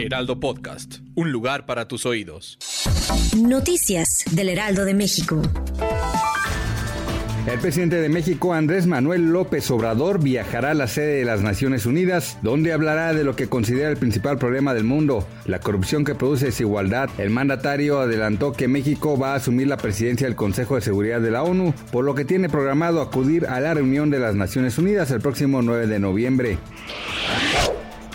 Heraldo Podcast, un lugar para tus oídos. Noticias del Heraldo de México. El presidente de México, Andrés Manuel López Obrador, viajará a la sede de las Naciones Unidas, donde hablará de lo que considera el principal problema del mundo, la corrupción que produce desigualdad. El mandatario adelantó que México va a asumir la presidencia del Consejo de Seguridad de la ONU, por lo que tiene programado acudir a la reunión de las Naciones Unidas el próximo 9 de noviembre.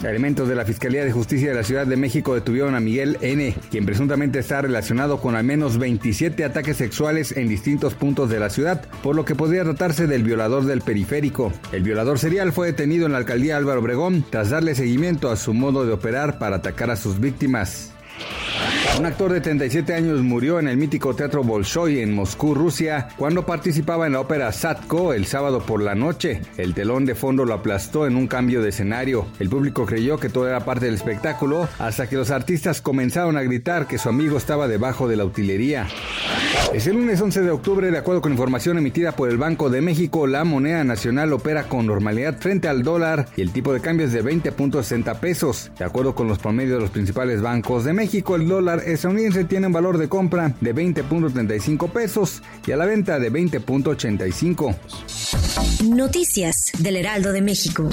Elementos de la Fiscalía de Justicia de la Ciudad de México detuvieron a Miguel N., quien presuntamente está relacionado con al menos 27 ataques sexuales en distintos puntos de la ciudad, por lo que podría tratarse del violador del periférico. El violador serial fue detenido en la alcaldía Álvaro Obregón tras darle seguimiento a su modo de operar para atacar a sus víctimas. Un actor de 37 años murió en el mítico Teatro Bolshoi en Moscú, Rusia, cuando participaba en la ópera Satko el sábado por la noche. El telón de fondo lo aplastó en un cambio de escenario. El público creyó que todo era parte del espectáculo hasta que los artistas comenzaron a gritar que su amigo estaba debajo de la utilería. El lunes 11 de octubre, de acuerdo con información emitida por el Banco de México, la moneda nacional opera con normalidad frente al dólar y el tipo de cambio es de 20.60 pesos. De acuerdo con los promedios de los principales bancos de México, el dólar estadounidense tiene un valor de compra de 20.35 pesos y a la venta de 20.85. Noticias del Heraldo de México.